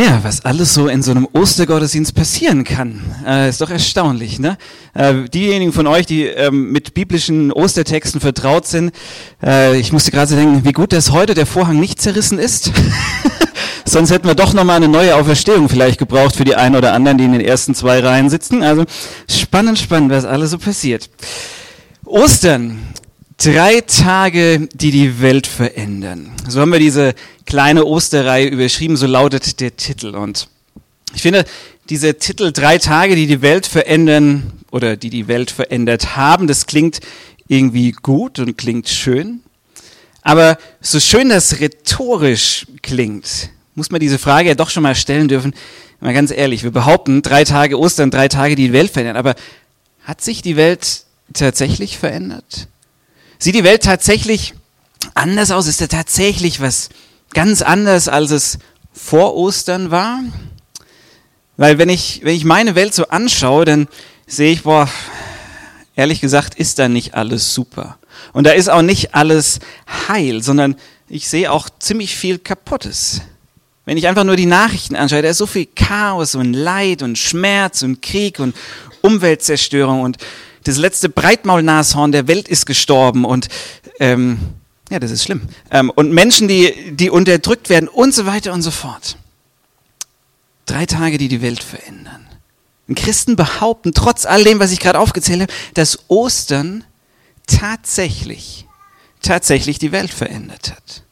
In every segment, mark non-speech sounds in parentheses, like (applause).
Ja, was alles so in so einem Ostergottesdienst passieren kann, äh, ist doch erstaunlich. Ne? Äh, diejenigen von euch, die ähm, mit biblischen Ostertexten vertraut sind, äh, ich musste gerade denken, wie gut, dass heute der Vorhang nicht zerrissen ist. (laughs) Sonst hätten wir doch nochmal eine neue Auferstehung vielleicht gebraucht für die einen oder anderen, die in den ersten zwei Reihen sitzen. Also spannend, spannend, was alles so passiert. Ostern, Drei Tage, die die Welt verändern. So haben wir diese kleine Osterreihe überschrieben, so lautet der Titel. Und ich finde, dieser Titel Drei Tage, die die Welt verändern oder die die Welt verändert haben, das klingt irgendwie gut und klingt schön. Aber so schön das rhetorisch klingt, muss man diese Frage ja doch schon mal stellen dürfen. Mal ganz ehrlich, wir behaupten, drei Tage Ostern, drei Tage, die die Welt verändern. Aber hat sich die Welt tatsächlich verändert? Sieht die Welt tatsächlich anders aus? Ist da tatsächlich was ganz anders, als es vor Ostern war? Weil wenn ich, wenn ich meine Welt so anschaue, dann sehe ich, boah, ehrlich gesagt, ist da nicht alles super. Und da ist auch nicht alles heil, sondern ich sehe auch ziemlich viel Kaputtes. Wenn ich einfach nur die Nachrichten anschaue, da ist so viel Chaos und Leid und Schmerz und Krieg und Umweltzerstörung und das letzte Breitmaulnashorn der Welt ist gestorben und ähm, ja, das ist schlimm. Ähm, und Menschen, die, die unterdrückt werden und so weiter und so fort. Drei Tage, die die Welt verändern. Und Christen behaupten, trotz all dem, was ich gerade aufgezählt habe, dass Ostern tatsächlich, tatsächlich die Welt verändert hat.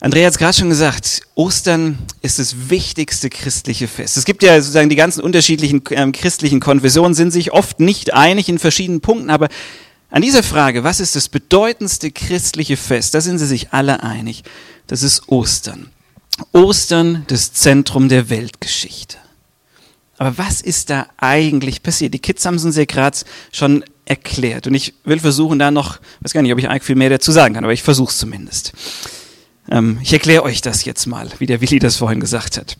Andrea hat es gerade schon gesagt, Ostern ist das wichtigste christliche Fest. Es gibt ja sozusagen die ganzen unterschiedlichen ähm, christlichen Konfessionen, sind sich oft nicht einig in verschiedenen Punkten, aber an dieser Frage, was ist das bedeutendste christliche Fest, da sind sie sich alle einig. Das ist Ostern. Ostern, das Zentrum der Weltgeschichte. Aber was ist da eigentlich passiert? Die Kids haben es uns ja gerade schon erklärt. Und ich will versuchen, da noch, weiß gar nicht, ob ich eigentlich viel mehr dazu sagen kann, aber ich versuche es zumindest. Ähm, ich erkläre euch das jetzt mal, wie der Willi das vorhin gesagt hat.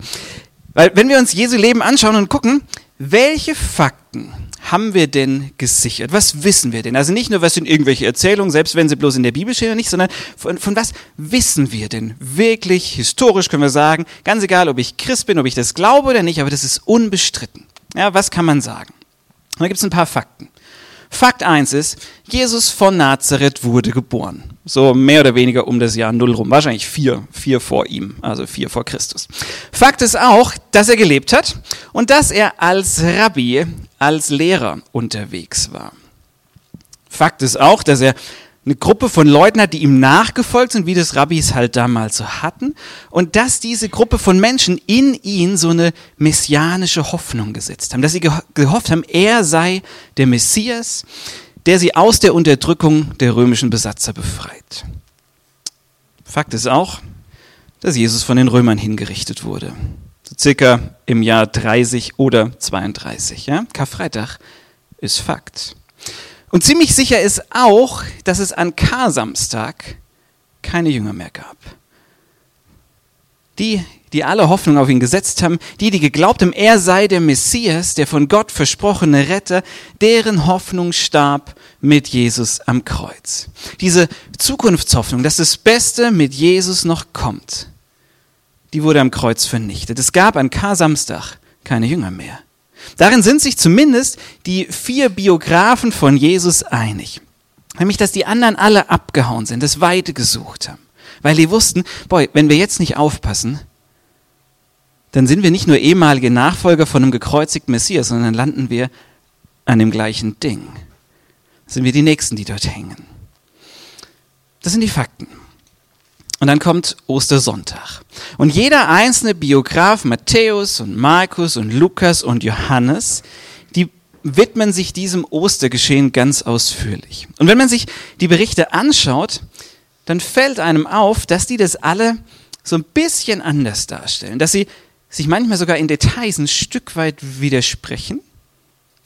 Weil wenn wir uns Jesu Leben anschauen und gucken, welche Fakten haben wir denn gesichert? Was wissen wir denn? Also nicht nur, was sind irgendwelche Erzählungen, selbst wenn sie bloß in der Bibel stehen oder nicht, sondern von, von was wissen wir denn? Wirklich, historisch können wir sagen, ganz egal, ob ich Christ bin, ob ich das glaube oder nicht, aber das ist unbestritten. Ja, was kann man sagen? Da gibt es ein paar Fakten. Fakt 1 ist, Jesus von Nazareth wurde geboren. So mehr oder weniger um das Jahr Null rum. Wahrscheinlich vier, vier vor ihm, also vier vor Christus. Fakt ist auch, dass er gelebt hat und dass er als Rabbi, als Lehrer unterwegs war. Fakt ist auch, dass er eine Gruppe von Leuten hat, die ihm nachgefolgt sind, wie das Rabbis halt damals so hatten, und dass diese Gruppe von Menschen in ihn so eine messianische Hoffnung gesetzt haben, dass sie gehofft haben, er sei der Messias, der sie aus der Unterdrückung der römischen Besatzer befreit. Fakt ist auch, dass Jesus von den Römern hingerichtet wurde. So circa im Jahr 30 oder 32. Ja? Karfreitag ist Fakt. Und ziemlich sicher ist auch, dass es an Kar-Samstag keine Jünger mehr gab. Die, die alle Hoffnung auf ihn gesetzt haben, die, die geglaubt haben, er sei der Messias, der von Gott versprochene Retter, deren Hoffnung starb mit Jesus am Kreuz. Diese Zukunftshoffnung, dass das Beste mit Jesus noch kommt, die wurde am Kreuz vernichtet. Es gab an Kar-Samstag keine Jünger mehr. Darin sind sich zumindest die vier Biografen von Jesus einig. Nämlich, dass die anderen alle abgehauen sind, das Weite gesucht haben. Weil die wussten, boy, wenn wir jetzt nicht aufpassen, dann sind wir nicht nur ehemalige Nachfolger von einem gekreuzigten Messias, sondern dann landen wir an dem gleichen Ding. Sind wir die Nächsten, die dort hängen. Das sind die Fakten. Und dann kommt Ostersonntag. Und jeder einzelne Biograf, Matthäus und Markus und Lukas und Johannes, die widmen sich diesem Ostergeschehen ganz ausführlich. Und wenn man sich die Berichte anschaut, dann fällt einem auf, dass die das alle so ein bisschen anders darstellen, dass sie sich manchmal sogar in Details ein Stück weit widersprechen,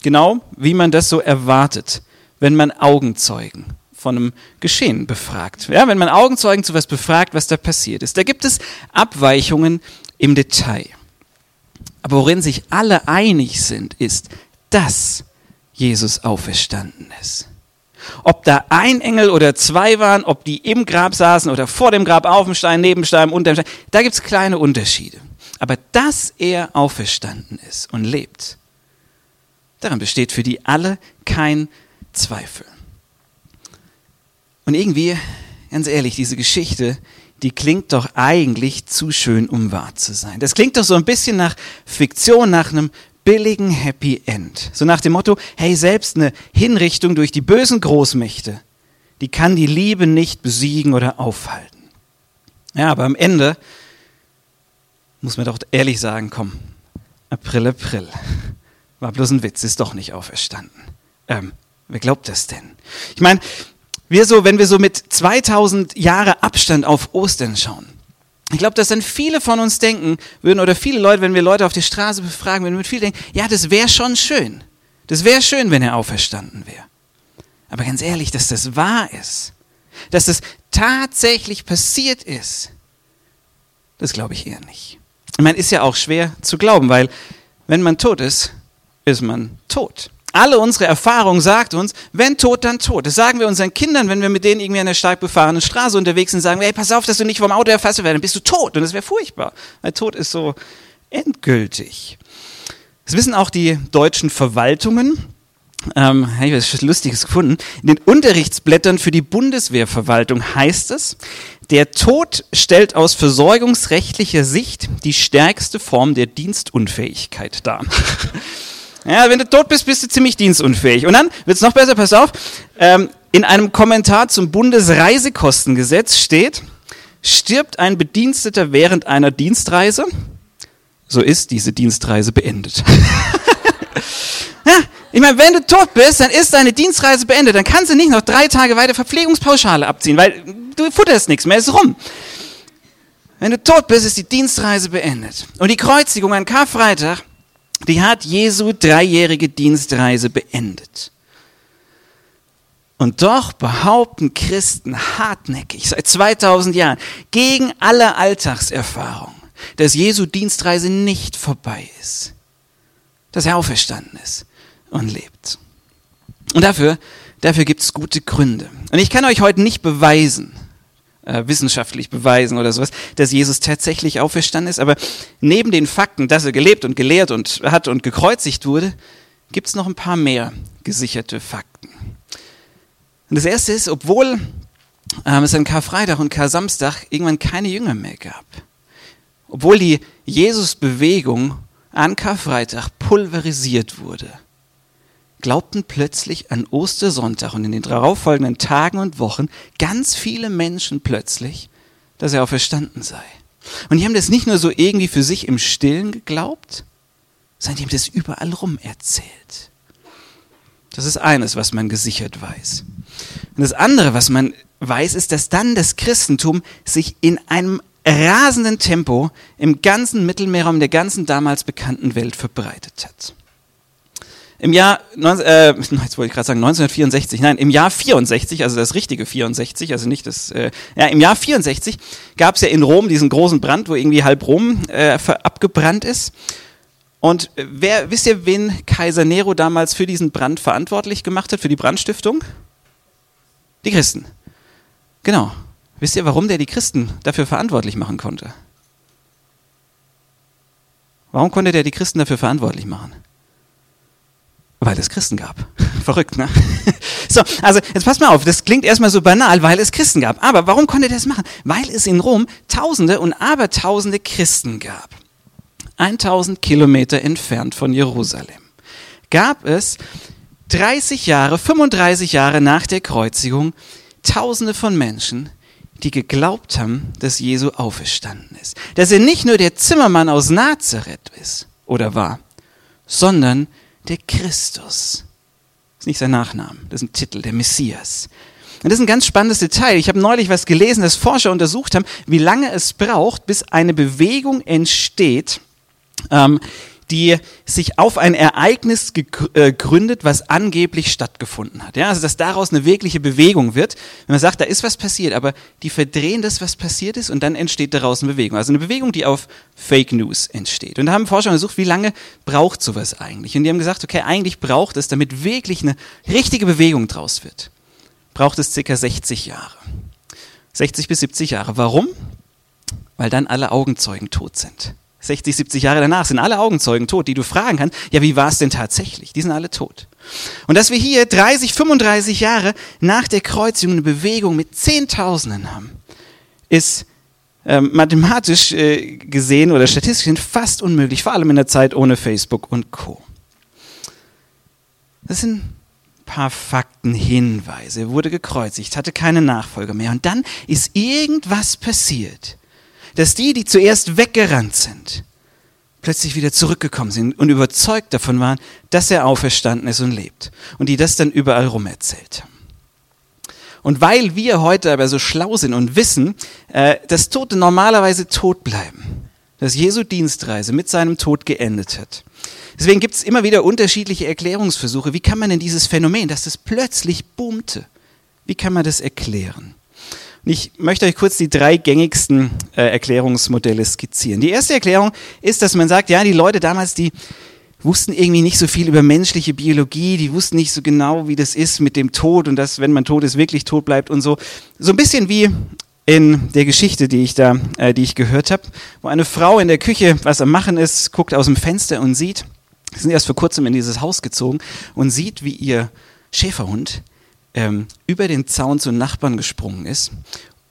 genau wie man das so erwartet, wenn man Augenzeugen von einem Geschehen befragt. Ja, wenn man Augenzeugen zu was befragt, was da passiert ist. Da gibt es Abweichungen im Detail. Aber worin sich alle einig sind, ist, dass Jesus auferstanden ist. Ob da ein Engel oder zwei waren, ob die im Grab saßen oder vor dem Grab, auf dem Stein, neben dem Stein, unter dem Stein, da gibt es kleine Unterschiede. Aber dass er auferstanden ist und lebt, daran besteht für die alle kein Zweifel. Und irgendwie, ganz ehrlich, diese Geschichte, die klingt doch eigentlich zu schön, um wahr zu sein. Das klingt doch so ein bisschen nach Fiktion, nach einem billigen Happy End. So nach dem Motto, hey, selbst eine Hinrichtung durch die bösen Großmächte, die kann die Liebe nicht besiegen oder aufhalten. Ja, aber am Ende muss man doch ehrlich sagen, komm, April, April. War bloß ein Witz, ist doch nicht auferstanden. Ähm, wer glaubt das denn? Ich meine, wir so, wenn wir so mit 2000 Jahre Abstand auf Ostern schauen, ich glaube, dass dann viele von uns denken würden, oder viele Leute, wenn wir Leute auf der Straße befragen, würden mit viel denken, ja, das wäre schon schön. Das wäre schön, wenn er auferstanden wäre. Aber ganz ehrlich, dass das wahr ist, dass das tatsächlich passiert ist, das glaube ich eher nicht. Ich meine, ist ja auch schwer zu glauben, weil wenn man tot ist, ist man tot. Alle unsere Erfahrung sagt uns, wenn tot, dann tot. Das sagen wir unseren Kindern, wenn wir mit denen irgendwie an der stark befahrenen Straße unterwegs sind, sagen wir, hey, pass auf, dass du nicht vom Auto erfasst wirst, dann bist du tot. Und das wäre furchtbar, weil Tod ist so endgültig. Das wissen auch die deutschen Verwaltungen. Ähm, ich habe was Lustiges gefunden. In den Unterrichtsblättern für die Bundeswehrverwaltung heißt es, der Tod stellt aus versorgungsrechtlicher Sicht die stärkste Form der Dienstunfähigkeit dar. (laughs) Ja, wenn du tot bist, bist du ziemlich dienstunfähig. Und dann wird es noch besser, pass auf, ähm, in einem Kommentar zum Bundesreisekostengesetz steht, stirbt ein Bediensteter während einer Dienstreise, so ist diese Dienstreise beendet. (laughs) ja, ich meine, wenn du tot bist, dann ist deine Dienstreise beendet. Dann kannst du nicht noch drei Tage weiter Verpflegungspauschale abziehen, weil du futterst nichts mehr, ist rum. Wenn du tot bist, ist die Dienstreise beendet. Und die Kreuzigung an Karfreitag die hat Jesu dreijährige Dienstreise beendet. Und doch behaupten Christen hartnäckig seit 2000 Jahren gegen alle Alltagserfahrung, dass Jesu Dienstreise nicht vorbei ist, dass er auferstanden ist und lebt. Und dafür, dafür gibt es gute Gründe. Und ich kann euch heute nicht beweisen, äh, wissenschaftlich beweisen oder sowas, dass Jesus tatsächlich auferstanden ist. Aber neben den Fakten, dass er gelebt und gelehrt und hat und gekreuzigt wurde, gibt es noch ein paar mehr gesicherte Fakten. Und das erste ist, obwohl ähm, es an Karfreitag und Kar-Samstag irgendwann keine Jünger mehr gab, obwohl die Jesus-Bewegung an Karfreitag pulverisiert wurde, glaubten plötzlich an Ostersonntag und in den darauffolgenden Tagen und Wochen ganz viele Menschen plötzlich, dass er auferstanden sei. Und die haben das nicht nur so irgendwie für sich im Stillen geglaubt, sondern die haben das überall rum erzählt. Das ist eines, was man gesichert weiß. Und das andere, was man weiß, ist, dass dann das Christentum sich in einem rasenden Tempo im ganzen Mittelmeerraum der ganzen damals bekannten Welt verbreitet hat. Im Jahr, äh, (laughs) jetzt wollte ich gerade sagen 1964, nein, im Jahr 64, also das richtige 64, also nicht das, äh, ja, im Jahr 64 gab es ja in Rom diesen großen Brand, wo irgendwie halb Rom äh, abgebrannt ist. Und wer, wisst ihr, wen Kaiser Nero damals für diesen Brand verantwortlich gemacht hat, für die Brandstiftung? Die Christen. Genau. Wisst ihr, warum der die Christen dafür verantwortlich machen konnte? Warum konnte der die Christen dafür verantwortlich machen? Weil es Christen gab. (laughs) Verrückt, ne? (laughs) So, also jetzt pass mal auf, das klingt erstmal so banal, weil es Christen gab. Aber warum konnte er das machen? Weil es in Rom Tausende und Abertausende Christen gab. 1000 Kilometer entfernt von Jerusalem gab es 30 Jahre, 35 Jahre nach der Kreuzigung Tausende von Menschen, die geglaubt haben, dass Jesu auferstanden ist. Dass er nicht nur der Zimmermann aus Nazareth ist oder war, sondern der Christus. Das ist nicht sein Nachname, das ist ein Titel, der Messias. Und das ist ein ganz spannendes Detail. Ich habe neulich was gelesen, dass Forscher untersucht haben, wie lange es braucht, bis eine Bewegung entsteht, ähm, die sich auf ein Ereignis äh, gründet, was angeblich stattgefunden hat. Ja, also dass daraus eine wirkliche Bewegung wird. Wenn man sagt, da ist was passiert, aber die verdrehen das, was passiert ist, und dann entsteht daraus eine Bewegung. Also eine Bewegung, die auf Fake News entsteht. Und da haben Forscher untersucht, wie lange braucht sowas eigentlich? Und die haben gesagt, okay, eigentlich braucht es, damit wirklich eine richtige Bewegung draus wird, braucht es circa 60 Jahre. 60 bis 70 Jahre. Warum? Weil dann alle Augenzeugen tot sind. 60, 70 Jahre danach sind alle Augenzeugen tot, die du fragen kannst, ja, wie war es denn tatsächlich? Die sind alle tot. Und dass wir hier 30, 35 Jahre nach der Kreuzigung eine Bewegung mit Zehntausenden haben, ist ähm, mathematisch äh, gesehen oder statistisch fast unmöglich, vor allem in der Zeit ohne Facebook und Co. Das sind ein paar Fakten, Hinweise. Er wurde gekreuzigt, hatte keine Nachfolger mehr. Und dann ist irgendwas passiert dass die, die zuerst weggerannt sind, plötzlich wieder zurückgekommen sind und überzeugt davon waren, dass er auferstanden ist und lebt. Und die das dann überall rum erzählt. Und weil wir heute aber so schlau sind und wissen, äh, dass Tote normalerweise tot bleiben, dass Jesu Dienstreise mit seinem Tod geendet hat. Deswegen gibt es immer wieder unterschiedliche Erklärungsversuche. Wie kann man denn dieses Phänomen, dass es plötzlich boomte, wie kann man das erklären? Ich möchte euch kurz die drei gängigsten äh, Erklärungsmodelle skizzieren. Die erste Erklärung ist, dass man sagt, ja, die Leute damals, die wussten irgendwie nicht so viel über menschliche Biologie, die wussten nicht so genau, wie das ist mit dem Tod und dass, wenn man tot ist, wirklich tot bleibt und so. So ein bisschen wie in der Geschichte, die ich da, äh, die ich gehört habe, wo eine Frau in der Küche was am Machen ist, guckt aus dem Fenster und sieht, sie sind erst vor kurzem in dieses Haus gezogen und sieht, wie ihr Schäferhund ähm, über den Zaun zu Nachbarn gesprungen ist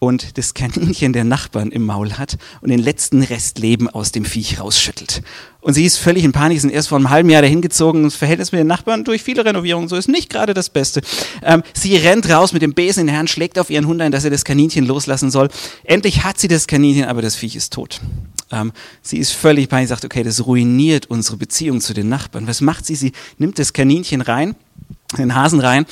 und das Kaninchen der Nachbarn im Maul hat und den letzten Rest Leben aus dem Viech rausschüttelt. Und sie ist völlig in Panik, sind erst vor einem halben Jahr dahin gezogen. Das Verhältnis mit den Nachbarn durch viele Renovierungen so ist nicht gerade das Beste. Ähm, sie rennt raus mit dem Besen in der Hand, schlägt auf ihren Hund ein, dass er das Kaninchen loslassen soll. Endlich hat sie das Kaninchen, aber das Viech ist tot. Ähm, sie ist völlig panisch, sagt, okay, das ruiniert unsere Beziehung zu den Nachbarn. Was macht sie? Sie nimmt das Kaninchen rein den Hasen rein,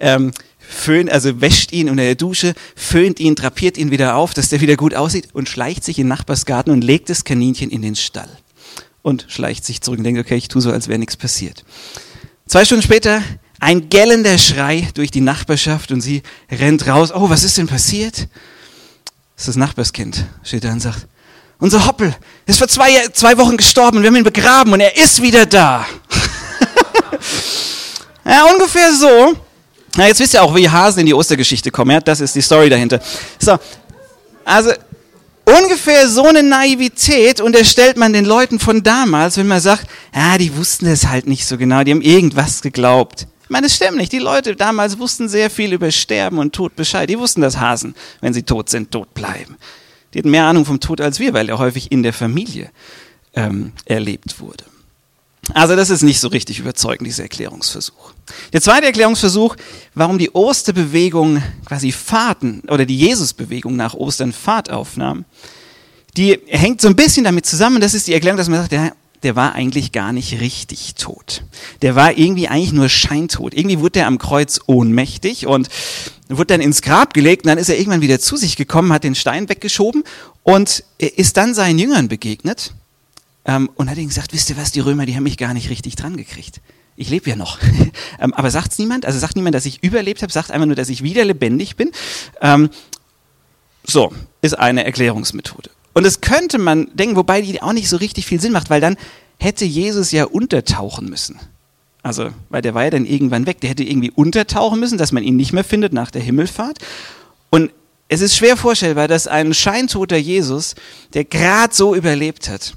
ähm, föhnt, also wäscht ihn unter der Dusche, föhnt ihn, drapiert ihn wieder auf, dass der wieder gut aussieht und schleicht sich in den Nachbarsgarten und legt das Kaninchen in den Stall. Und schleicht sich zurück und denkt, okay, ich tue so, als wäre nichts passiert. Zwei Stunden später ein gellender Schrei durch die Nachbarschaft und sie rennt raus. Oh, was ist denn passiert? Das ist das Nachbarskind, steht da und sagt, unser Hoppel ist vor zwei, zwei Wochen gestorben und wir haben ihn begraben und er ist wieder da. (laughs) Ja, ungefähr so. Na, jetzt wisst ihr auch, wie Hasen in die Ostergeschichte kommen. Ja? Das ist die Story dahinter. So, also ungefähr so eine Naivität unterstellt man den Leuten von damals, wenn man sagt, ja, die wussten es halt nicht so genau, die haben irgendwas geglaubt. Ich meine, das stimmt nicht. Die Leute damals wussten sehr viel über Sterben und Tod Bescheid. Die wussten, dass Hasen, wenn sie tot sind, tot bleiben. Die hatten mehr Ahnung vom Tod als wir, weil er häufig in der Familie ähm, erlebt wurde. Also das ist nicht so richtig überzeugend, dieser Erklärungsversuch. Der zweite Erklärungsversuch, warum die Osterbewegung quasi Fahrten oder die Jesusbewegung nach Ostern Fahrt aufnahm, die hängt so ein bisschen damit zusammen, das ist die Erklärung, dass man sagt, der, der war eigentlich gar nicht richtig tot. Der war irgendwie eigentlich nur scheintot. Irgendwie wurde er am Kreuz ohnmächtig und wurde dann ins Grab gelegt und dann ist er irgendwann wieder zu sich gekommen, hat den Stein weggeschoben und ist dann seinen Jüngern begegnet ähm, und hat ihnen gesagt, wisst ihr was, die Römer, die haben mich gar nicht richtig dran gekriegt. Ich lebe ja noch. (laughs) ähm, aber sagt's niemand? Also sagt niemand, dass ich überlebt habe, sagt einfach nur, dass ich wieder lebendig bin. Ähm, so, ist eine Erklärungsmethode. Und das könnte man denken, wobei die auch nicht so richtig viel Sinn macht, weil dann hätte Jesus ja untertauchen müssen. Also, weil der war ja dann irgendwann weg. Der hätte irgendwie untertauchen müssen, dass man ihn nicht mehr findet nach der Himmelfahrt. Und es ist schwer vorstellbar, dass ein scheintoter Jesus, der gerade so überlebt hat,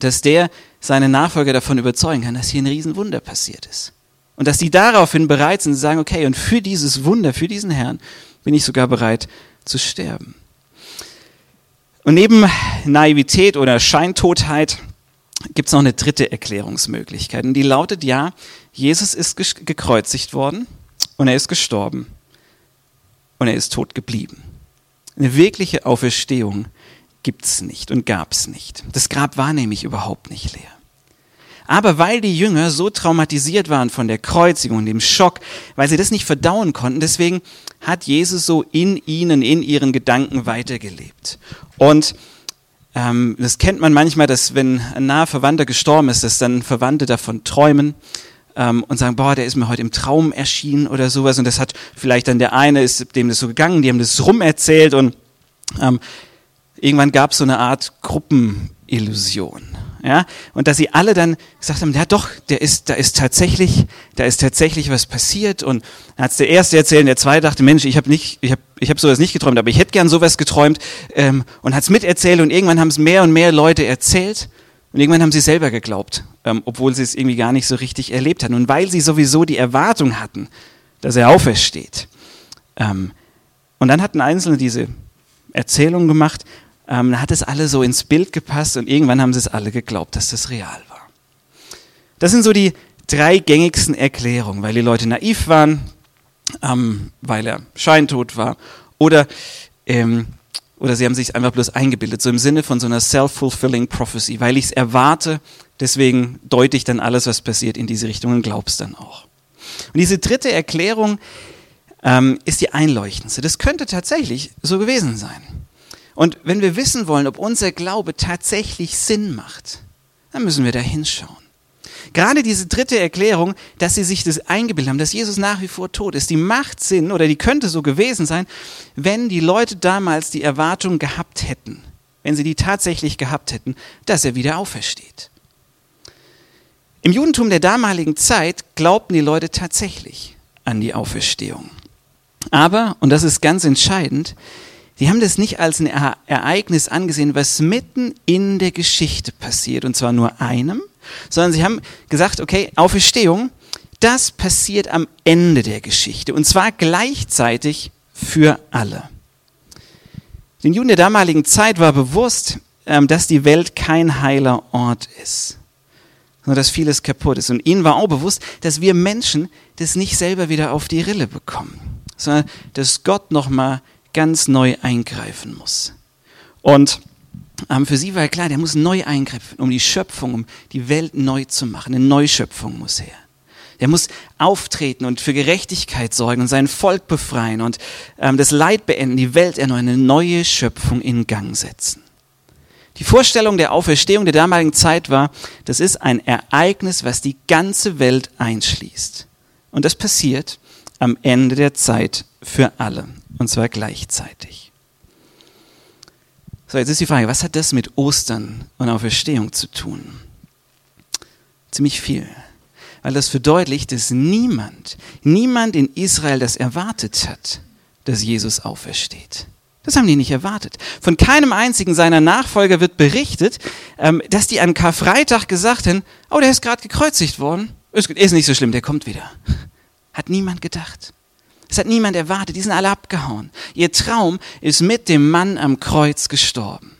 dass der seine Nachfolger davon überzeugen kann, dass hier ein Riesenwunder passiert ist. Und dass die daraufhin bereit sind, zu sagen, okay, und für dieses Wunder, für diesen Herrn bin ich sogar bereit zu sterben. Und neben Naivität oder Scheintotheit gibt es noch eine dritte Erklärungsmöglichkeit. Und die lautet, ja, Jesus ist gekreuzigt worden und er ist gestorben und er ist tot geblieben. Eine wirkliche Auferstehung gibt es nicht und gab es nicht. Das Grab war nämlich überhaupt nicht leer. Aber weil die Jünger so traumatisiert waren von der Kreuzigung und dem Schock, weil sie das nicht verdauen konnten, deswegen hat Jesus so in ihnen, in ihren Gedanken weitergelebt. Und ähm, das kennt man manchmal, dass wenn ein naher Verwandter gestorben ist, dass dann Verwandte davon träumen ähm, und sagen, boah, der ist mir heute im Traum erschienen oder sowas. Und das hat vielleicht dann der eine, ist dem das so gegangen, die haben das rumerzählt und ähm, irgendwann gab es so eine Art Gruppenillusion. Ja, und dass sie alle dann gesagt haben, ja doch, der ist, da ist tatsächlich, da ist tatsächlich was passiert. Und dann hat der erste erzählt, der zweite dachte, Mensch, ich habe nicht, ich habe, ich habe sowas nicht geträumt, aber ich hätte gern sowas geträumt ähm, und hat es miterzählt und irgendwann haben es mehr und mehr Leute erzählt und irgendwann haben sie selber geglaubt, ähm, obwohl sie es irgendwie gar nicht so richtig erlebt hatten. Und weil sie sowieso die Erwartung hatten, dass er aufersteht. Ähm, und dann hatten Einzelne diese Erzählung gemacht ähm, hat es alle so ins Bild gepasst und irgendwann haben sie es alle geglaubt, dass das real war. Das sind so die drei gängigsten Erklärungen, weil die Leute naiv waren, ähm, weil er scheintot war oder, ähm, oder sie haben sich einfach bloß eingebildet, so im Sinne von so einer self-fulfilling prophecy, weil ich es erwarte, deswegen deute ich dann alles, was passiert, in diese Richtung und glaub's dann auch. Und diese dritte Erklärung ähm, ist die einleuchtendste. Das könnte tatsächlich so gewesen sein. Und wenn wir wissen wollen, ob unser Glaube tatsächlich Sinn macht, dann müssen wir da hinschauen. Gerade diese dritte Erklärung, dass sie sich das eingebildet haben, dass Jesus nach wie vor tot ist, die macht Sinn oder die könnte so gewesen sein, wenn die Leute damals die Erwartung gehabt hätten, wenn sie die tatsächlich gehabt hätten, dass er wieder aufersteht. Im Judentum der damaligen Zeit glaubten die Leute tatsächlich an die Auferstehung. Aber, und das ist ganz entscheidend, die haben das nicht als ein Ereignis angesehen, was mitten in der Geschichte passiert, und zwar nur einem, sondern sie haben gesagt, okay, Auferstehung, das passiert am Ende der Geschichte, und zwar gleichzeitig für alle. Den Juden der damaligen Zeit war bewusst, ähm, dass die Welt kein heiler Ort ist, sondern dass vieles kaputt ist. Und ihnen war auch bewusst, dass wir Menschen das nicht selber wieder auf die Rille bekommen, sondern dass Gott nochmal ganz neu eingreifen muss. Und ähm, für sie war klar, der muss neu eingreifen, um die Schöpfung, um die Welt neu zu machen. Eine Neuschöpfung muss her. Der muss auftreten und für Gerechtigkeit sorgen und sein Volk befreien und ähm, das Leid beenden, die Welt erneuern, eine neue Schöpfung in Gang setzen. Die Vorstellung der Auferstehung der damaligen Zeit war, das ist ein Ereignis, was die ganze Welt einschließt. Und das passiert am Ende der Zeit für alle und zwar gleichzeitig. So, jetzt ist die Frage, was hat das mit Ostern und Auferstehung zu tun? Ziemlich viel. Weil das verdeutlicht, dass niemand, niemand in Israel das erwartet hat, dass Jesus aufersteht. Das haben die nicht erwartet. Von keinem einzigen seiner Nachfolger wird berichtet, ähm, dass die an Karfreitag gesagt haben, oh, der ist gerade gekreuzigt worden. Ist nicht so schlimm, der kommt wieder. Hat niemand gedacht. Das hat niemand erwartet. Die sind alle abgehauen. Ihr Traum ist mit dem Mann am Kreuz gestorben.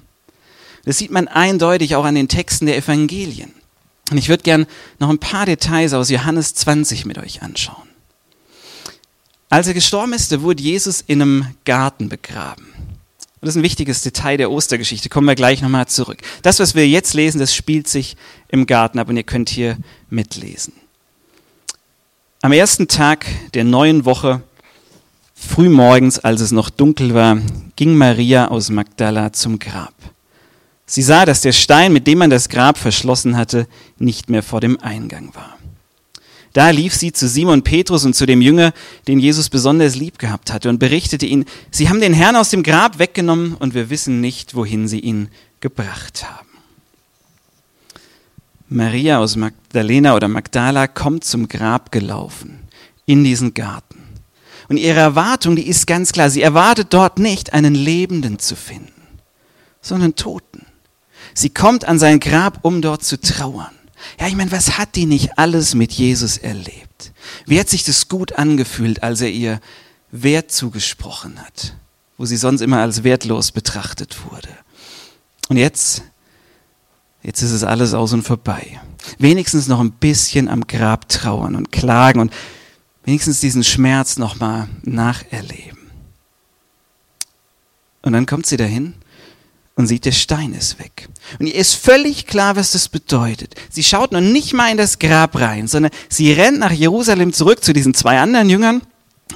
Das sieht man eindeutig auch an den Texten der Evangelien. Und ich würde gern noch ein paar Details aus Johannes 20 mit euch anschauen. Als er gestorben ist, wurde Jesus in einem Garten begraben. Und das ist ein wichtiges Detail der Ostergeschichte. Kommen wir gleich nochmal zurück. Das, was wir jetzt lesen, das spielt sich im Garten ab und ihr könnt hier mitlesen. Am ersten Tag der neuen Woche Frühmorgens, als es noch dunkel war, ging Maria aus Magdala zum Grab. Sie sah, dass der Stein, mit dem man das Grab verschlossen hatte, nicht mehr vor dem Eingang war. Da lief sie zu Simon Petrus und zu dem Jünger, den Jesus besonders lieb gehabt hatte, und berichtete ihn, sie haben den Herrn aus dem Grab weggenommen und wir wissen nicht, wohin sie ihn gebracht haben. Maria aus Magdalena oder Magdala kommt zum Grab gelaufen, in diesen Garten. Und ihre Erwartung, die ist ganz klar. Sie erwartet dort nicht, einen Lebenden zu finden, sondern Toten. Sie kommt an sein Grab, um dort zu trauern. Ja, ich meine, was hat die nicht alles mit Jesus erlebt? Wie hat sich das gut angefühlt, als er ihr Wert zugesprochen hat, wo sie sonst immer als wertlos betrachtet wurde? Und jetzt, jetzt ist es alles aus und vorbei. Wenigstens noch ein bisschen am Grab trauern und klagen und wenigstens diesen Schmerz nochmal nacherleben. Und dann kommt sie dahin und sieht, der Stein ist weg. Und ihr ist völlig klar, was das bedeutet. Sie schaut noch nicht mal in das Grab rein, sondern sie rennt nach Jerusalem zurück zu diesen zwei anderen Jüngern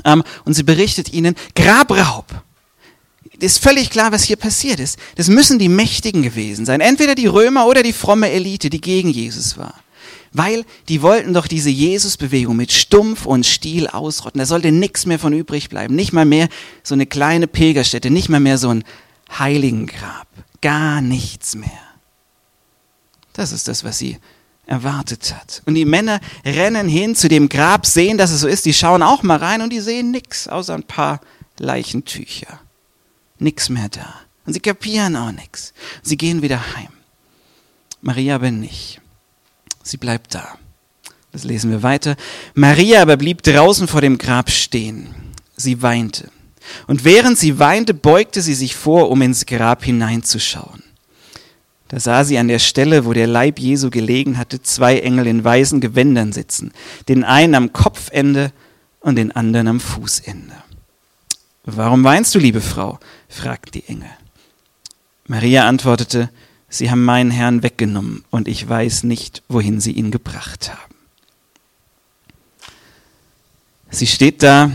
ähm, und sie berichtet ihnen, Grabraub. Ist völlig klar, was hier passiert ist. Das müssen die Mächtigen gewesen sein. Entweder die Römer oder die fromme Elite, die gegen Jesus war. Weil die wollten doch diese Jesus-Bewegung mit Stumpf und Stiel ausrotten. Da sollte nichts mehr von übrig bleiben. Nicht mal mehr so eine kleine Pilgerstätte, nicht mal mehr so ein Heiligengrab. Gar nichts mehr. Das ist das, was sie erwartet hat. Und die Männer rennen hin zu dem Grab, sehen, dass es so ist. Die schauen auch mal rein und die sehen nichts außer ein paar Leichentücher. Nix mehr da. Und sie kapieren auch nichts. Sie gehen wieder heim. Maria aber nicht. Sie bleibt da. Das lesen wir weiter. Maria aber blieb draußen vor dem Grab stehen. Sie weinte. Und während sie weinte, beugte sie sich vor, um ins Grab hineinzuschauen. Da sah sie an der Stelle, wo der Leib Jesu gelegen hatte, zwei Engel in weißen Gewändern sitzen, den einen am Kopfende und den anderen am Fußende. Warum weinst du, liebe Frau? fragten die Engel. Maria antwortete, Sie haben meinen Herrn weggenommen und ich weiß nicht, wohin Sie ihn gebracht haben. Sie steht da,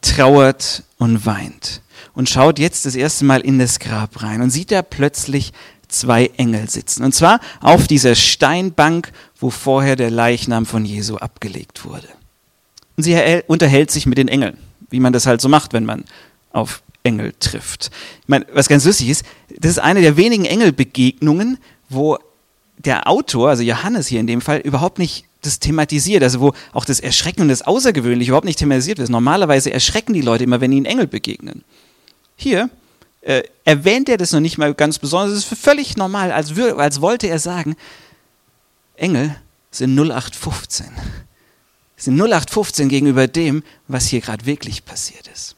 trauert und weint und schaut jetzt das erste Mal in das Grab rein und sieht da plötzlich zwei Engel sitzen. Und zwar auf dieser Steinbank, wo vorher der Leichnam von Jesu abgelegt wurde. Und sie unterhält sich mit den Engeln, wie man das halt so macht, wenn man auf Engel trifft. Ich meine, was ganz lustig ist, das ist eine der wenigen Engelbegegnungen, wo der Autor, also Johannes hier in dem Fall, überhaupt nicht das thematisiert, also wo auch das Erschrecken und das Außergewöhnliche überhaupt nicht thematisiert wird. Normalerweise erschrecken die Leute immer, wenn ihnen Engel begegnen. Hier äh, erwähnt er das noch nicht mal ganz besonders. Es ist völlig normal, als, als wollte er sagen, Engel sind 0815. Sind 0815 gegenüber dem, was hier gerade wirklich passiert ist.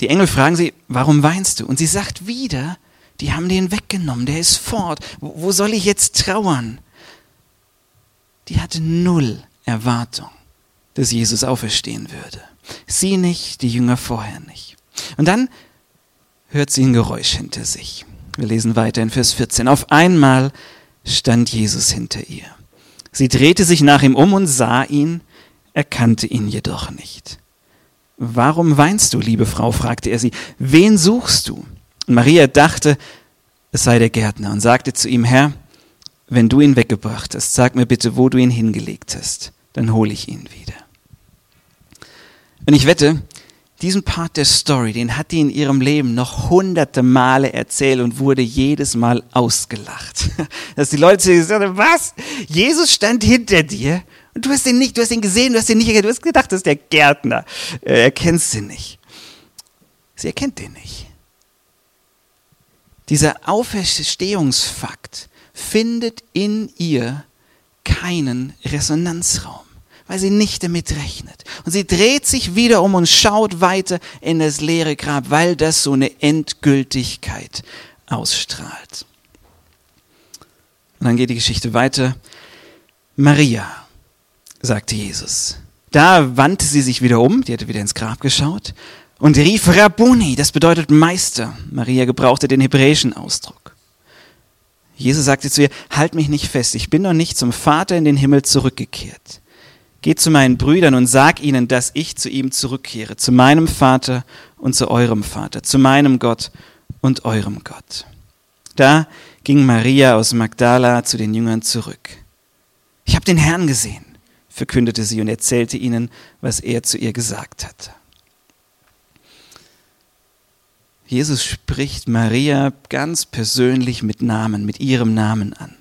Die Engel fragen sie, warum weinst du? Und sie sagt wieder, die haben den weggenommen, der ist fort. Wo soll ich jetzt trauern? Die hatte null Erwartung, dass Jesus auferstehen würde. Sie nicht, die Jünger vorher nicht. Und dann hört sie ein Geräusch hinter sich. Wir lesen weiter in Vers 14. Auf einmal stand Jesus hinter ihr. Sie drehte sich nach ihm um und sah ihn, erkannte ihn jedoch nicht. Warum weinst du, liebe Frau? fragte er sie. Wen suchst du? Und Maria dachte, es sei der Gärtner und sagte zu ihm, Herr, wenn du ihn weggebracht hast, sag mir bitte, wo du ihn hingelegt hast, dann hole ich ihn wieder. Und ich wette, diesen Part der Story, den hat die in ihrem Leben noch hunderte Male erzählt und wurde jedes Mal ausgelacht. (laughs) Dass die Leute gesagt haben, was? Jesus stand hinter dir und du hast ihn nicht, du hast ihn gesehen, du hast ihn nicht erkannt, du hast gedacht, das ist der Gärtner. Er erkennst ihn nicht. Sie erkennt den nicht. Dieser Auferstehungsfakt findet in ihr keinen Resonanzraum weil sie nicht damit rechnet. Und sie dreht sich wieder um und schaut weiter in das leere Grab, weil das so eine Endgültigkeit ausstrahlt. Und dann geht die Geschichte weiter. Maria, sagte Jesus. Da wandte sie sich wieder um, die hatte wieder ins Grab geschaut, und rief Rabbuni, das bedeutet Meister. Maria gebrauchte den hebräischen Ausdruck. Jesus sagte zu ihr, halt mich nicht fest, ich bin noch nicht zum Vater in den Himmel zurückgekehrt. Geht zu meinen Brüdern und sag ihnen, dass ich zu ihm zurückkehre, zu meinem Vater und zu eurem Vater, zu meinem Gott und eurem Gott. Da ging Maria aus Magdala zu den Jüngern zurück. Ich habe den Herrn gesehen, verkündete sie und erzählte ihnen, was er zu ihr gesagt hatte. Jesus spricht Maria ganz persönlich mit Namen, mit ihrem Namen an.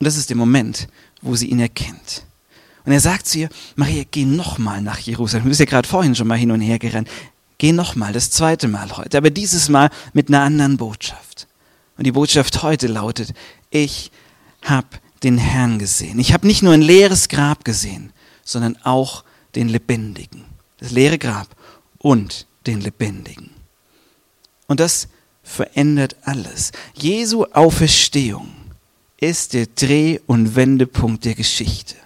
Und das ist der Moment, wo sie ihn erkennt. Und er sagt zu ihr, Maria, geh nochmal nach Jerusalem. Du bist ja gerade vorhin schon mal hin und her gerannt. Geh nochmal, das zweite Mal heute, aber dieses Mal mit einer anderen Botschaft. Und die Botschaft heute lautet, ich habe den Herrn gesehen. Ich habe nicht nur ein leeres Grab gesehen, sondern auch den Lebendigen. Das leere Grab und den Lebendigen. Und das verändert alles. Jesu Auferstehung ist der Dreh- und Wendepunkt der Geschichte.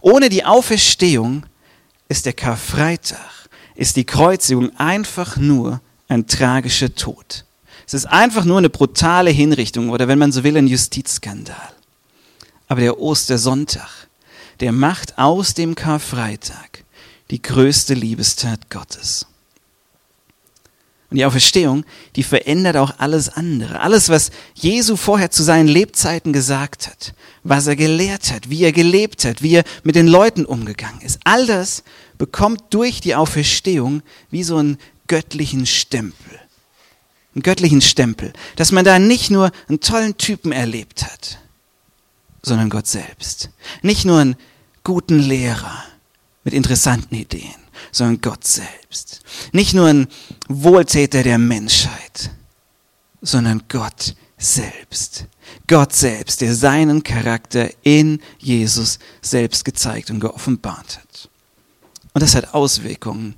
Ohne die Auferstehung ist der Karfreitag, ist die Kreuzigung einfach nur ein tragischer Tod. Es ist einfach nur eine brutale Hinrichtung oder wenn man so will, ein Justizskandal. Aber der Ostersonntag, der macht aus dem Karfreitag die größte Liebestat Gottes. Und die Auferstehung, die verändert auch alles andere. Alles, was Jesu vorher zu seinen Lebzeiten gesagt hat, was er gelehrt hat, wie er gelebt hat, wie er mit den Leuten umgegangen ist. All das bekommt durch die Auferstehung wie so einen göttlichen Stempel. einen göttlichen Stempel, dass man da nicht nur einen tollen Typen erlebt hat, sondern Gott selbst. Nicht nur einen guten Lehrer mit interessanten Ideen, sondern Gott selbst. Nicht nur ein Wohltäter der Menschheit, sondern Gott selbst. Gott selbst, der seinen Charakter in Jesus selbst gezeigt und geoffenbart hat. Und das hat Auswirkungen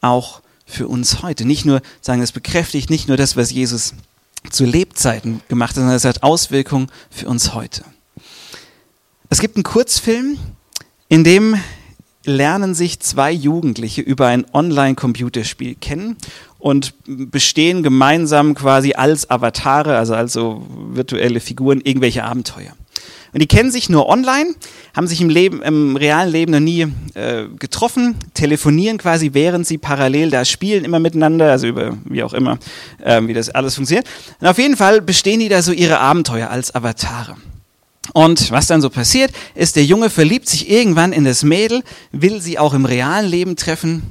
auch für uns heute. Nicht nur, sagen, das bekräftigt nicht nur das, was Jesus zu Lebzeiten gemacht hat, sondern es hat Auswirkungen für uns heute. Es gibt einen Kurzfilm, in dem lernen sich zwei Jugendliche über ein Online-Computerspiel kennen und bestehen gemeinsam quasi als Avatare, also als so virtuelle Figuren, irgendwelche Abenteuer. Und die kennen sich nur online, haben sich im, Leben, im realen Leben noch nie äh, getroffen, telefonieren quasi, während sie parallel da spielen, immer miteinander, also über wie auch immer, äh, wie das alles funktioniert. Und auf jeden Fall bestehen die da so ihre Abenteuer als Avatare. Und was dann so passiert, ist, der Junge verliebt sich irgendwann in das Mädel, will sie auch im realen Leben treffen,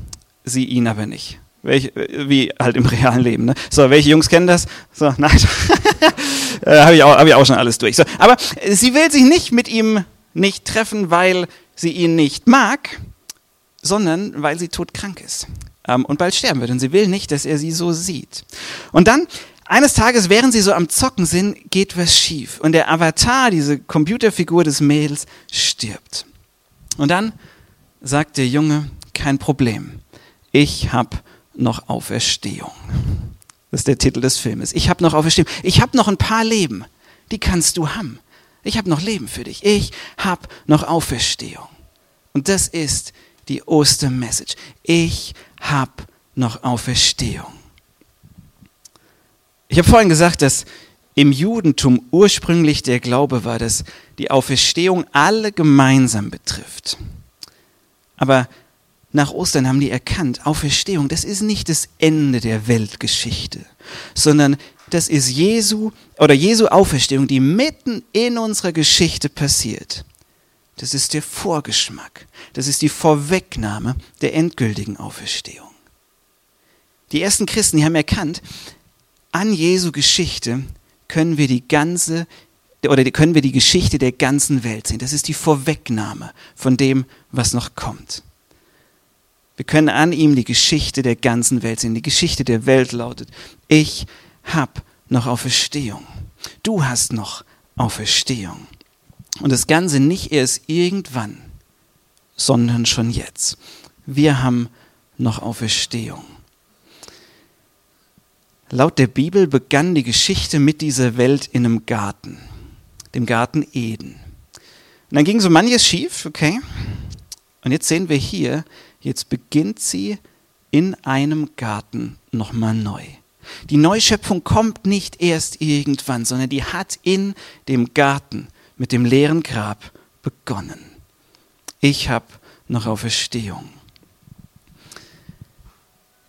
sie ihn aber nicht. Welch, wie halt im realen Leben. Ne? So, welche Jungs kennen das? So, (laughs) nein. äh, Habe ich, auch, hab ich auch schon alles durch. So, aber sie will sich nicht mit ihm nicht treffen, weil sie ihn nicht mag, sondern weil sie todkrank ist ähm, und bald sterben wird. Und sie will nicht, dass er sie so sieht. Und dann eines Tages, während sie so am Zocken sind, geht was schief und der Avatar, diese Computerfigur des Mädels, stirbt. Und dann sagt der Junge, kein Problem, ich habe noch Auferstehung. Das ist der Titel des Filmes. Ich habe noch Auferstehung. Ich habe noch ein paar Leben, die kannst du haben. Ich habe noch Leben für dich. Ich habe noch Auferstehung. Und das ist die Ostermessage. Ich habe noch Auferstehung. Ich habe vorhin gesagt, dass im Judentum ursprünglich der Glaube war, dass die Auferstehung alle gemeinsam betrifft. Aber nach Ostern haben die erkannt, Auferstehung, das ist nicht das Ende der Weltgeschichte, sondern das ist Jesu oder Jesu Auferstehung, die mitten in unserer Geschichte passiert. Das ist der Vorgeschmack. Das ist die Vorwegnahme der endgültigen Auferstehung. Die ersten Christen, die haben erkannt, an Jesu Geschichte können wir die ganze oder können wir die Geschichte der ganzen Welt sehen. Das ist die Vorwegnahme von dem, was noch kommt. Wir können an ihm die Geschichte der ganzen Welt sehen. Die Geschichte der Welt lautet, ich habe noch Auferstehung. Du hast noch Auferstehung. Und das Ganze nicht erst irgendwann, sondern schon jetzt. Wir haben noch Auferstehung. Laut der Bibel begann die Geschichte mit dieser Welt in einem Garten, dem Garten Eden. Und dann ging so manches schief, okay? Und jetzt sehen wir hier, jetzt beginnt sie in einem Garten nochmal neu. Die Neuschöpfung kommt nicht erst irgendwann, sondern die hat in dem Garten mit dem leeren Grab begonnen. Ich habe noch Auferstehung.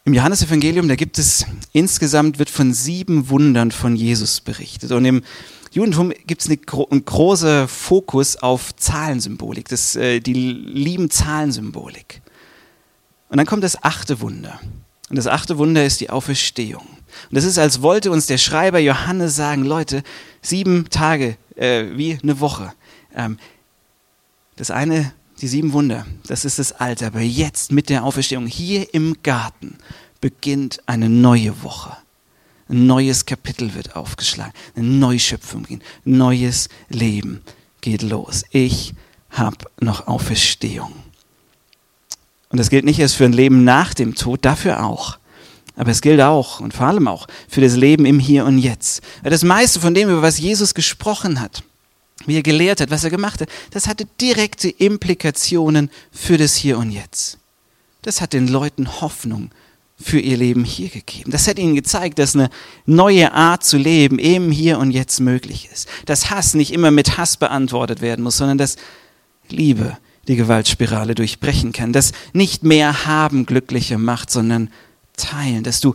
Im Johannesevangelium, da gibt es insgesamt wird von sieben Wundern von Jesus berichtet. Und im Judentum gibt es eine, einen großen Fokus auf Zahlensymbolik. Das, äh, die lieben Zahlensymbolik. Und dann kommt das achte Wunder. Und das achte Wunder ist die Auferstehung. Und das ist, als wollte uns der Schreiber Johannes sagen, Leute, sieben Tage, äh, wie eine Woche. Ähm, das eine die sieben Wunder, das ist das Alte. Aber jetzt mit der Auferstehung hier im Garten beginnt eine neue Woche. Ein neues Kapitel wird aufgeschlagen. Eine Neuschöpfung beginnt. Neues Leben geht los. Ich habe noch Auferstehung. Und das gilt nicht erst für ein Leben nach dem Tod, dafür auch. Aber es gilt auch und vor allem auch für das Leben im Hier und Jetzt. Das meiste von dem, über was Jesus gesprochen hat, wie er gelehrt hat, was er gemacht hat, das hatte direkte Implikationen für das Hier und Jetzt. Das hat den Leuten Hoffnung für ihr Leben hier gegeben. Das hat ihnen gezeigt, dass eine neue Art zu leben im Hier und Jetzt möglich ist. Dass Hass nicht immer mit Hass beantwortet werden muss, sondern dass Liebe die Gewaltspirale durchbrechen kann. Dass nicht mehr haben glückliche macht, sondern teilen. Dass du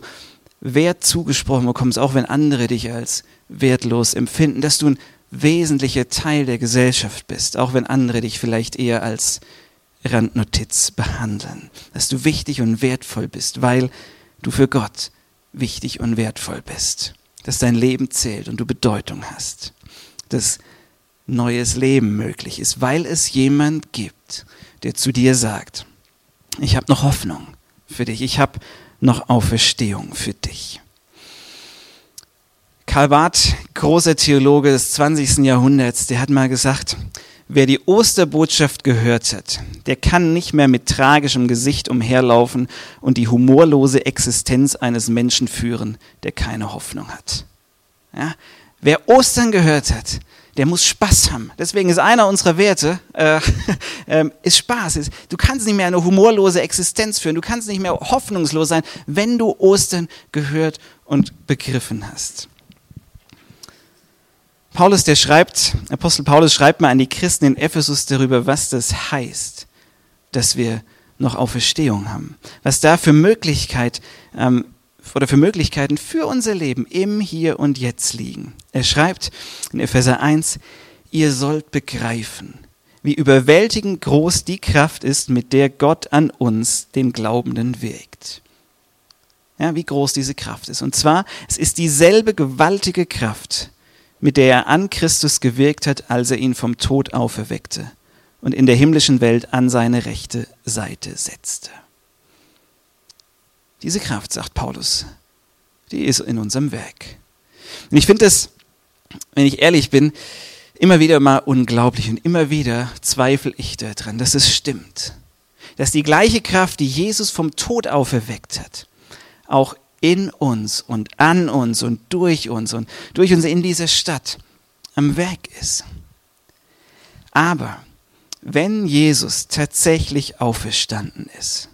Wert zugesprochen bekommst, auch wenn andere dich als wertlos empfinden. Dass du ein wesentlicher Teil der Gesellschaft bist, auch wenn andere dich vielleicht eher als Randnotiz behandeln. Dass du wichtig und wertvoll bist, weil du für Gott wichtig und wertvoll bist, dass dein Leben zählt und du Bedeutung hast, dass neues Leben möglich ist, weil es jemand gibt, der zu dir sagt, ich habe noch Hoffnung für dich, ich habe noch Auferstehung für dich. Karl Barth, großer Theologe des 20. Jahrhunderts, der hat mal gesagt, wer die Osterbotschaft gehört hat, der kann nicht mehr mit tragischem Gesicht umherlaufen und die humorlose Existenz eines Menschen führen, der keine Hoffnung hat. Ja? Wer Ostern gehört hat, der muss Spaß haben. Deswegen ist einer unserer Werte, äh, (laughs) äh, ist Spaß. Ist, du kannst nicht mehr eine humorlose Existenz führen, du kannst nicht mehr hoffnungslos sein, wenn du Ostern gehört und begriffen hast. Paulus, der schreibt, Apostel Paulus schreibt mal an die Christen in Ephesus darüber, was das heißt, dass wir noch Auferstehung haben. Was da für Möglichkeit ähm, oder für Möglichkeiten für unser Leben im Hier und Jetzt liegen. Er schreibt in Epheser 1, ihr sollt begreifen, wie überwältigend groß die Kraft ist, mit der Gott an uns, den Glaubenden, wirkt. Ja, wie groß diese Kraft ist. Und zwar, es ist dieselbe gewaltige Kraft, mit der er an Christus gewirkt hat, als er ihn vom Tod auferweckte und in der himmlischen Welt an seine rechte Seite setzte. Diese Kraft, sagt Paulus, die ist in unserem Werk. Und ich finde es, wenn ich ehrlich bin, immer wieder mal unglaublich und immer wieder zweifle ich daran, dass es stimmt. Dass die gleiche Kraft, die Jesus vom Tod auferweckt hat, auch in uns und an uns und durch uns und durch uns in dieser Stadt am Werk ist. Aber wenn Jesus tatsächlich auferstanden ist,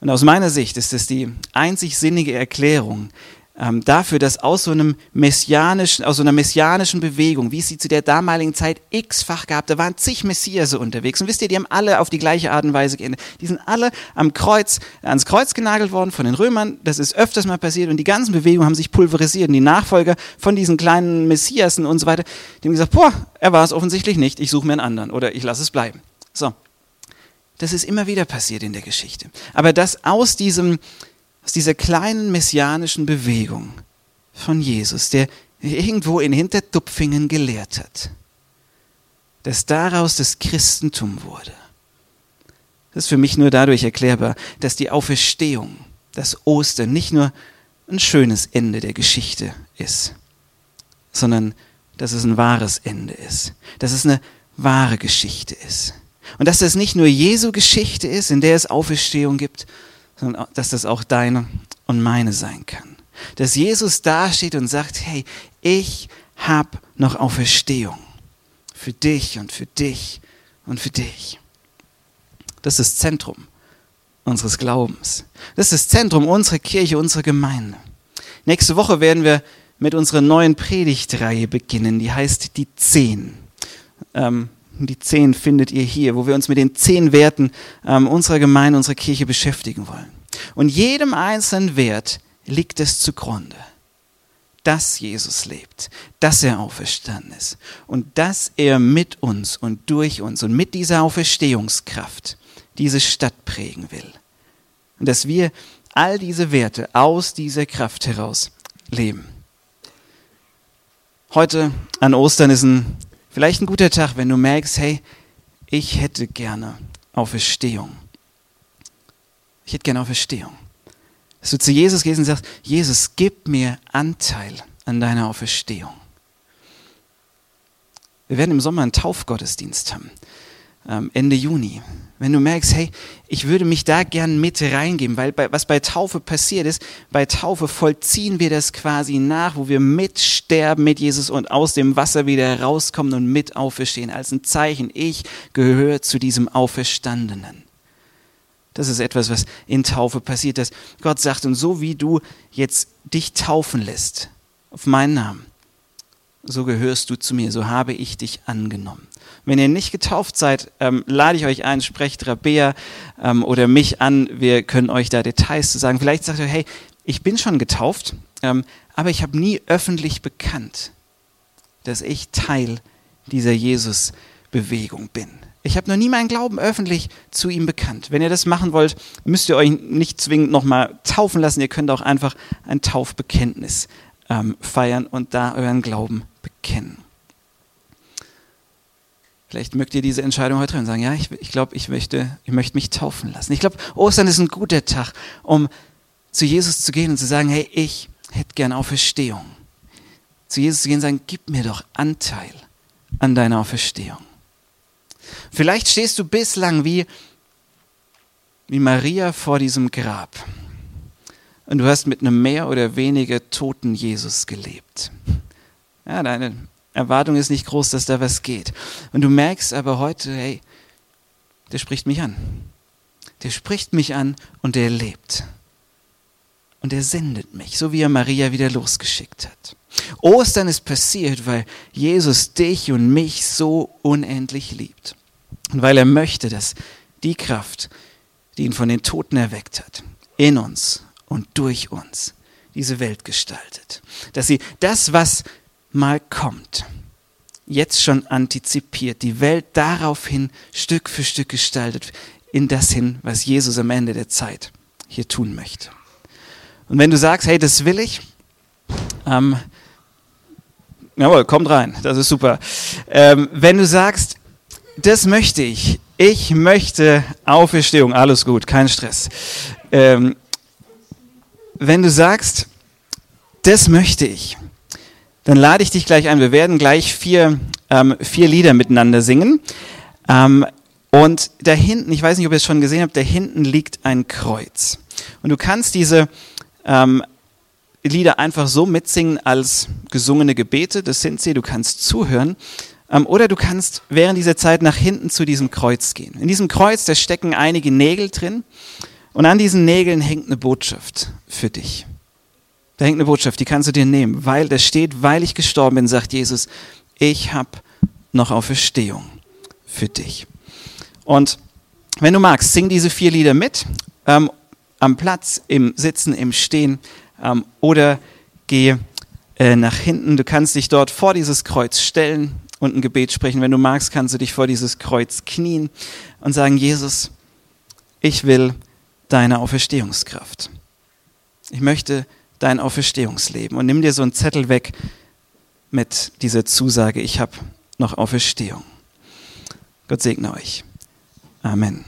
und aus meiner Sicht ist es die einzig sinnige Erklärung, ähm, dafür, dass aus so einem messianischen, aus so einer messianischen Bewegung, wie es sie zu der damaligen Zeit x-fach gab, da waren zig Messias unterwegs. Und wisst ihr, die haben alle auf die gleiche Art und Weise geendet. Die sind alle am Kreuz, ans Kreuz genagelt worden von den Römern. Das ist öfters mal passiert und die ganzen Bewegungen haben sich pulverisiert. Und die Nachfolger von diesen kleinen Messiasen und so weiter, die haben gesagt, boah, er war es offensichtlich nicht, ich suche mir einen anderen oder ich lasse es bleiben. So. Das ist immer wieder passiert in der Geschichte. Aber dass aus diesem, aus dieser kleinen messianischen Bewegung von Jesus, der irgendwo in Hintertupfingen gelehrt hat, dass daraus das Christentum wurde. Das ist für mich nur dadurch erklärbar, dass die Auferstehung, das Ostern nicht nur ein schönes Ende der Geschichte ist, sondern dass es ein wahres Ende ist, dass es eine wahre Geschichte ist. Und dass das nicht nur Jesu Geschichte ist, in der es Auferstehung gibt, sondern dass das auch deine und meine sein kann. Dass Jesus dasteht und sagt, hey, ich habe noch Auferstehung für dich und für dich und für dich. Das ist das Zentrum unseres Glaubens. Das ist das Zentrum unserer Kirche, unserer Gemeinde. Nächste Woche werden wir mit unserer neuen Predigtreihe beginnen, die heißt die Zehn. Ähm, die zehn findet ihr hier, wo wir uns mit den zehn Werten ähm, unserer Gemeinde, unserer Kirche beschäftigen wollen. Und jedem einzelnen Wert liegt es zugrunde, dass Jesus lebt, dass er auferstanden ist und dass er mit uns und durch uns und mit dieser Auferstehungskraft diese Stadt prägen will. Und dass wir all diese Werte aus dieser Kraft heraus leben. Heute an Ostern ist ein Vielleicht ein guter Tag, wenn du merkst, hey, ich hätte gerne Auferstehung. Ich hätte gerne Auferstehung. Dass du zu Jesus gehst und sagst, Jesus, gib mir Anteil an deiner Auferstehung. Wir werden im Sommer einen Taufgottesdienst haben, ähm, Ende Juni wenn du merkst, hey, ich würde mich da gern mit reingeben, weil bei, was bei Taufe passiert ist, bei Taufe vollziehen wir das quasi nach, wo wir mitsterben mit Jesus und aus dem Wasser wieder herauskommen und mit auferstehen, als ein Zeichen, ich gehöre zu diesem Auferstandenen. Das ist etwas, was in Taufe passiert, dass Gott sagt, und so wie du jetzt dich taufen lässt auf meinen Namen, so gehörst du zu mir, so habe ich dich angenommen. Wenn ihr nicht getauft seid, ähm, lade ich euch ein, sprecht Rabea ähm, oder mich an. Wir können euch da Details zu sagen. Vielleicht sagt ihr, hey, ich bin schon getauft, ähm, aber ich habe nie öffentlich bekannt, dass ich Teil dieser Jesus Bewegung bin. Ich habe noch nie meinen Glauben öffentlich zu ihm bekannt. Wenn ihr das machen wollt, müsst ihr euch nicht zwingend nochmal taufen lassen. Ihr könnt auch einfach ein Taufbekenntnis ähm, feiern und da euren Glauben bekennen. Vielleicht mögt ihr diese Entscheidung heute treffen und sagen, ja, ich, ich glaube, ich möchte, ich möchte mich taufen lassen. Ich glaube, Ostern ist ein guter Tag, um zu Jesus zu gehen und zu sagen, hey, ich hätte gern Auferstehung. Zu Jesus zu gehen und sagen, gib mir doch Anteil an deiner Auferstehung. Vielleicht stehst du bislang wie, wie Maria vor diesem Grab und du hast mit einem mehr oder weniger toten Jesus gelebt. Ja, deine Erwartung ist nicht groß, dass da was geht. Und du merkst aber heute, hey, der spricht mich an. Der spricht mich an und der lebt. Und er sendet mich, so wie er Maria wieder losgeschickt hat. Ostern ist passiert, weil Jesus dich und mich so unendlich liebt. Und weil er möchte, dass die Kraft, die ihn von den Toten erweckt hat, in uns und durch uns diese Welt gestaltet. Dass sie das, was mal kommt, jetzt schon antizipiert, die Welt daraufhin Stück für Stück gestaltet, in das hin, was Jesus am Ende der Zeit hier tun möchte. Und wenn du sagst, hey, das will ich, ähm, jawohl, kommt rein, das ist super. Ähm, wenn du sagst, das möchte ich, ich möchte Auferstehung, alles gut, kein Stress. Ähm, wenn du sagst, das möchte ich, dann lade ich dich gleich ein. Wir werden gleich vier, ähm, vier Lieder miteinander singen. Ähm, und da hinten, ich weiß nicht, ob ihr es schon gesehen habt, da hinten liegt ein Kreuz. Und du kannst diese ähm, Lieder einfach so mitsingen als gesungene Gebete, das sind sie, du kannst zuhören. Ähm, oder du kannst während dieser Zeit nach hinten zu diesem Kreuz gehen. In diesem Kreuz, da stecken einige Nägel drin und an diesen Nägeln hängt eine Botschaft für dich. Da hängt eine Botschaft, die kannst du dir nehmen, weil da steht, weil ich gestorben bin, sagt Jesus, ich habe noch Auferstehung für dich. Und wenn du magst, sing diese vier Lieder mit, ähm, am Platz, im Sitzen, im Stehen ähm, oder geh äh, nach hinten. Du kannst dich dort vor dieses Kreuz stellen und ein Gebet sprechen. Wenn du magst, kannst du dich vor dieses Kreuz knien und sagen, Jesus, ich will deine Auferstehungskraft. Ich möchte dein Auferstehungsleben. Und nimm dir so einen Zettel weg mit dieser Zusage, ich habe noch Auferstehung. Gott segne euch. Amen.